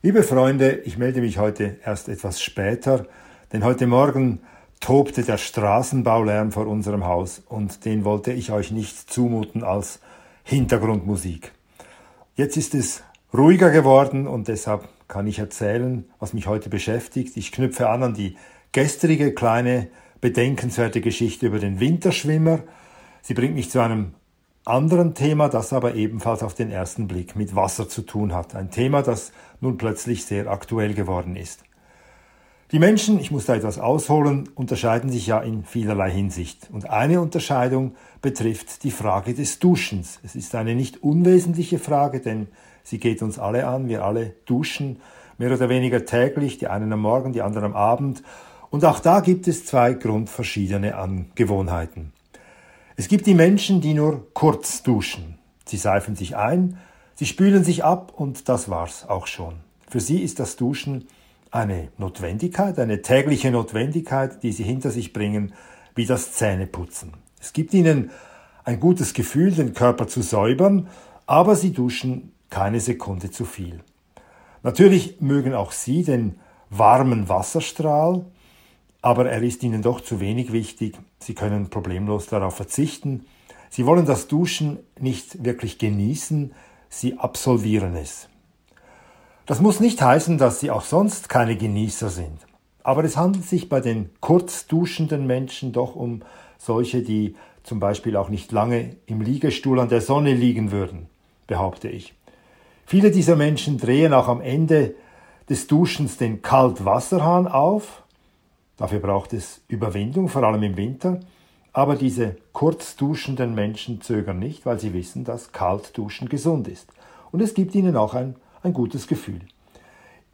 Liebe Freunde, ich melde mich heute erst etwas später, denn heute Morgen tobte der Straßenbaulärm vor unserem Haus und den wollte ich euch nicht zumuten als Hintergrundmusik. Jetzt ist es ruhiger geworden und deshalb kann ich erzählen, was mich heute beschäftigt. Ich knüpfe an an die gestrige kleine bedenkenswerte Geschichte über den Winterschwimmer. Sie bringt mich zu einem anderen Thema, das aber ebenfalls auf den ersten Blick mit Wasser zu tun hat. Ein Thema, das nun plötzlich sehr aktuell geworden ist. Die Menschen, ich muss da etwas ausholen, unterscheiden sich ja in vielerlei Hinsicht. Und eine Unterscheidung betrifft die Frage des Duschens. Es ist eine nicht unwesentliche Frage, denn sie geht uns alle an. Wir alle duschen mehr oder weniger täglich, die einen am Morgen, die anderen am Abend. Und auch da gibt es zwei grundverschiedene Angewohnheiten. Es gibt die Menschen, die nur kurz duschen. Sie seifen sich ein, sie spülen sich ab und das war's auch schon. Für sie ist das Duschen eine Notwendigkeit, eine tägliche Notwendigkeit, die sie hinter sich bringen, wie das Zähneputzen. Es gibt ihnen ein gutes Gefühl, den Körper zu säubern, aber sie duschen keine Sekunde zu viel. Natürlich mögen auch sie den warmen Wasserstrahl, aber er ist ihnen doch zu wenig wichtig. Sie können problemlos darauf verzichten. Sie wollen das Duschen nicht wirklich genießen, sie absolvieren es. Das muss nicht heißen, dass sie auch sonst keine Genießer sind. Aber es handelt sich bei den kurz duschenden Menschen doch um solche, die zum Beispiel auch nicht lange im Liegestuhl an der Sonne liegen würden, behaupte ich. Viele dieser Menschen drehen auch am Ende des Duschens den Kaltwasserhahn auf Dafür braucht es Überwindung, vor allem im Winter. Aber diese kurz duschenden Menschen zögern nicht, weil sie wissen, dass Kaltduschen gesund ist. Und es gibt ihnen auch ein, ein gutes Gefühl.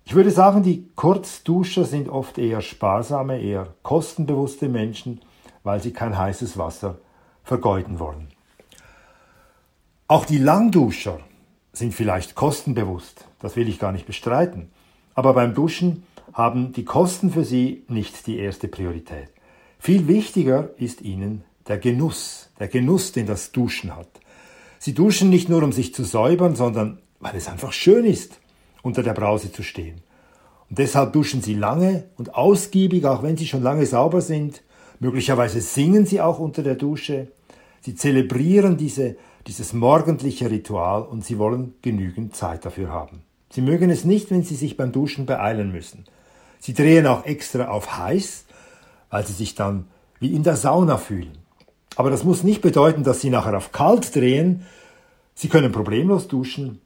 Ich würde sagen, die Kurzduscher sind oft eher sparsame, eher kostenbewusste Menschen, weil sie kein heißes Wasser vergeuden wollen. Auch die Langduscher sind vielleicht kostenbewusst, das will ich gar nicht bestreiten. Aber beim Duschen haben die Kosten für sie nicht die erste Priorität. Viel wichtiger ist ihnen der Genuss, der Genuss, den das Duschen hat. Sie duschen nicht nur, um sich zu säubern, sondern weil es einfach schön ist, unter der Brause zu stehen. Und deshalb duschen sie lange und ausgiebig, auch wenn sie schon lange sauber sind. Möglicherweise singen sie auch unter der Dusche. Sie zelebrieren diese, dieses morgendliche Ritual und sie wollen genügend Zeit dafür haben. Sie mögen es nicht, wenn sie sich beim Duschen beeilen müssen. Sie drehen auch extra auf heiß, weil sie sich dann wie in der Sauna fühlen. Aber das muss nicht bedeuten, dass sie nachher auf kalt drehen. Sie können problemlos duschen,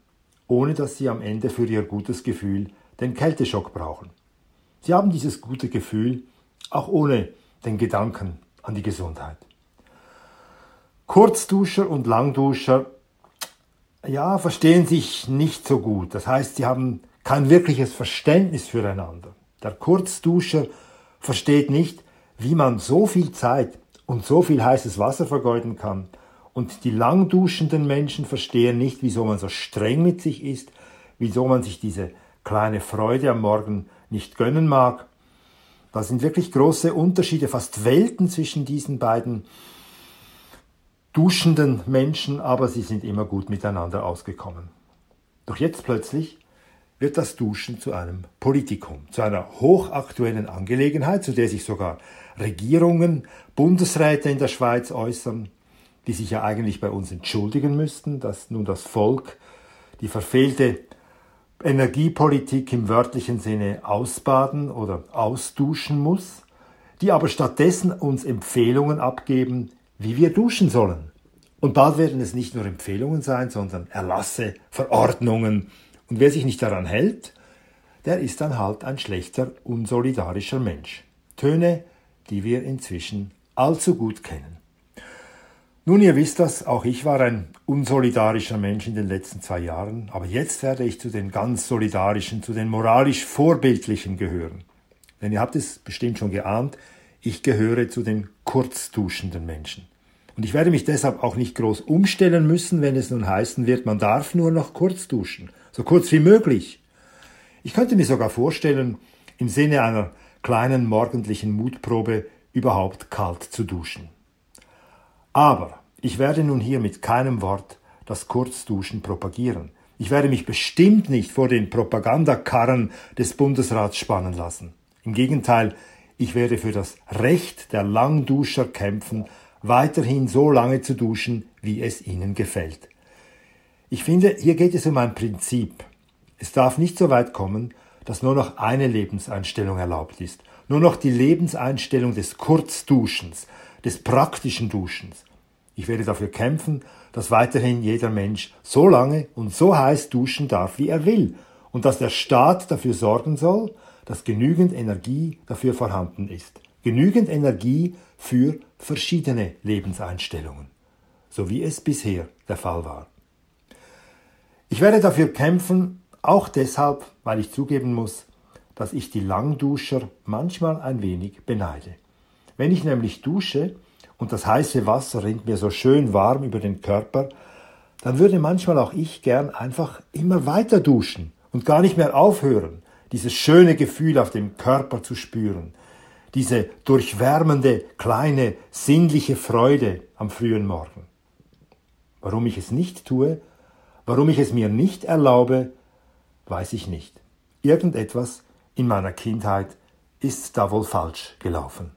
ohne dass sie am Ende für ihr gutes Gefühl den Kälteschock brauchen. Sie haben dieses gute Gefühl auch ohne den Gedanken an die Gesundheit. Kurzduscher und Langduscher, ja, verstehen sich nicht so gut. Das heißt, sie haben kein wirkliches Verständnis füreinander. Der Kurzduscher versteht nicht, wie man so viel Zeit und so viel heißes Wasser vergeuden kann. Und die langduschenden Menschen verstehen nicht, wieso man so streng mit sich ist, wieso man sich diese kleine Freude am Morgen nicht gönnen mag. Da sind wirklich große Unterschiede, fast Welten zwischen diesen beiden duschenden Menschen, aber sie sind immer gut miteinander ausgekommen. Doch jetzt plötzlich wird das Duschen zu einem Politikum, zu einer hochaktuellen Angelegenheit, zu der sich sogar Regierungen, Bundesräte in der Schweiz äußern, die sich ja eigentlich bei uns entschuldigen müssten, dass nun das Volk die verfehlte Energiepolitik im wörtlichen Sinne ausbaden oder ausduschen muss, die aber stattdessen uns Empfehlungen abgeben, wie wir duschen sollen. Und bald werden es nicht nur Empfehlungen sein, sondern Erlasse, Verordnungen, und wer sich nicht daran hält, der ist dann halt ein schlechter, unsolidarischer Mensch. Töne, die wir inzwischen allzu gut kennen. Nun, ihr wisst das, auch ich war ein unsolidarischer Mensch in den letzten zwei Jahren, aber jetzt werde ich zu den ganz solidarischen, zu den moralisch vorbildlichen gehören. Denn ihr habt es bestimmt schon geahnt, ich gehöre zu den kurzduschenden Menschen. Und ich werde mich deshalb auch nicht groß umstellen müssen, wenn es nun heißen wird, man darf nur noch kurz duschen so kurz wie möglich. Ich könnte mir sogar vorstellen, im Sinne einer kleinen morgendlichen Mutprobe überhaupt kalt zu duschen. Aber ich werde nun hier mit keinem Wort das Kurzduschen propagieren. Ich werde mich bestimmt nicht vor den Propagandakarren des Bundesrats spannen lassen. Im Gegenteil, ich werde für das Recht der Langduscher kämpfen, weiterhin so lange zu duschen, wie es ihnen gefällt. Ich finde, hier geht es um ein Prinzip. Es darf nicht so weit kommen, dass nur noch eine Lebenseinstellung erlaubt ist, nur noch die Lebenseinstellung des Kurzduschens, des praktischen Duschens. Ich werde dafür kämpfen, dass weiterhin jeder Mensch so lange und so heiß duschen darf, wie er will, und dass der Staat dafür sorgen soll, dass genügend Energie dafür vorhanden ist. Genügend Energie für verschiedene Lebenseinstellungen, so wie es bisher der Fall war. Ich werde dafür kämpfen, auch deshalb, weil ich zugeben muss, dass ich die Langduscher manchmal ein wenig beneide. Wenn ich nämlich dusche und das heiße Wasser rinnt mir so schön warm über den Körper, dann würde manchmal auch ich gern einfach immer weiter duschen und gar nicht mehr aufhören, dieses schöne Gefühl auf dem Körper zu spüren, diese durchwärmende, kleine, sinnliche Freude am frühen Morgen. Warum ich es nicht tue, warum ich es mir nicht erlaube, weiß ich nicht. Irgendetwas in meiner Kindheit ist da wohl falsch gelaufen.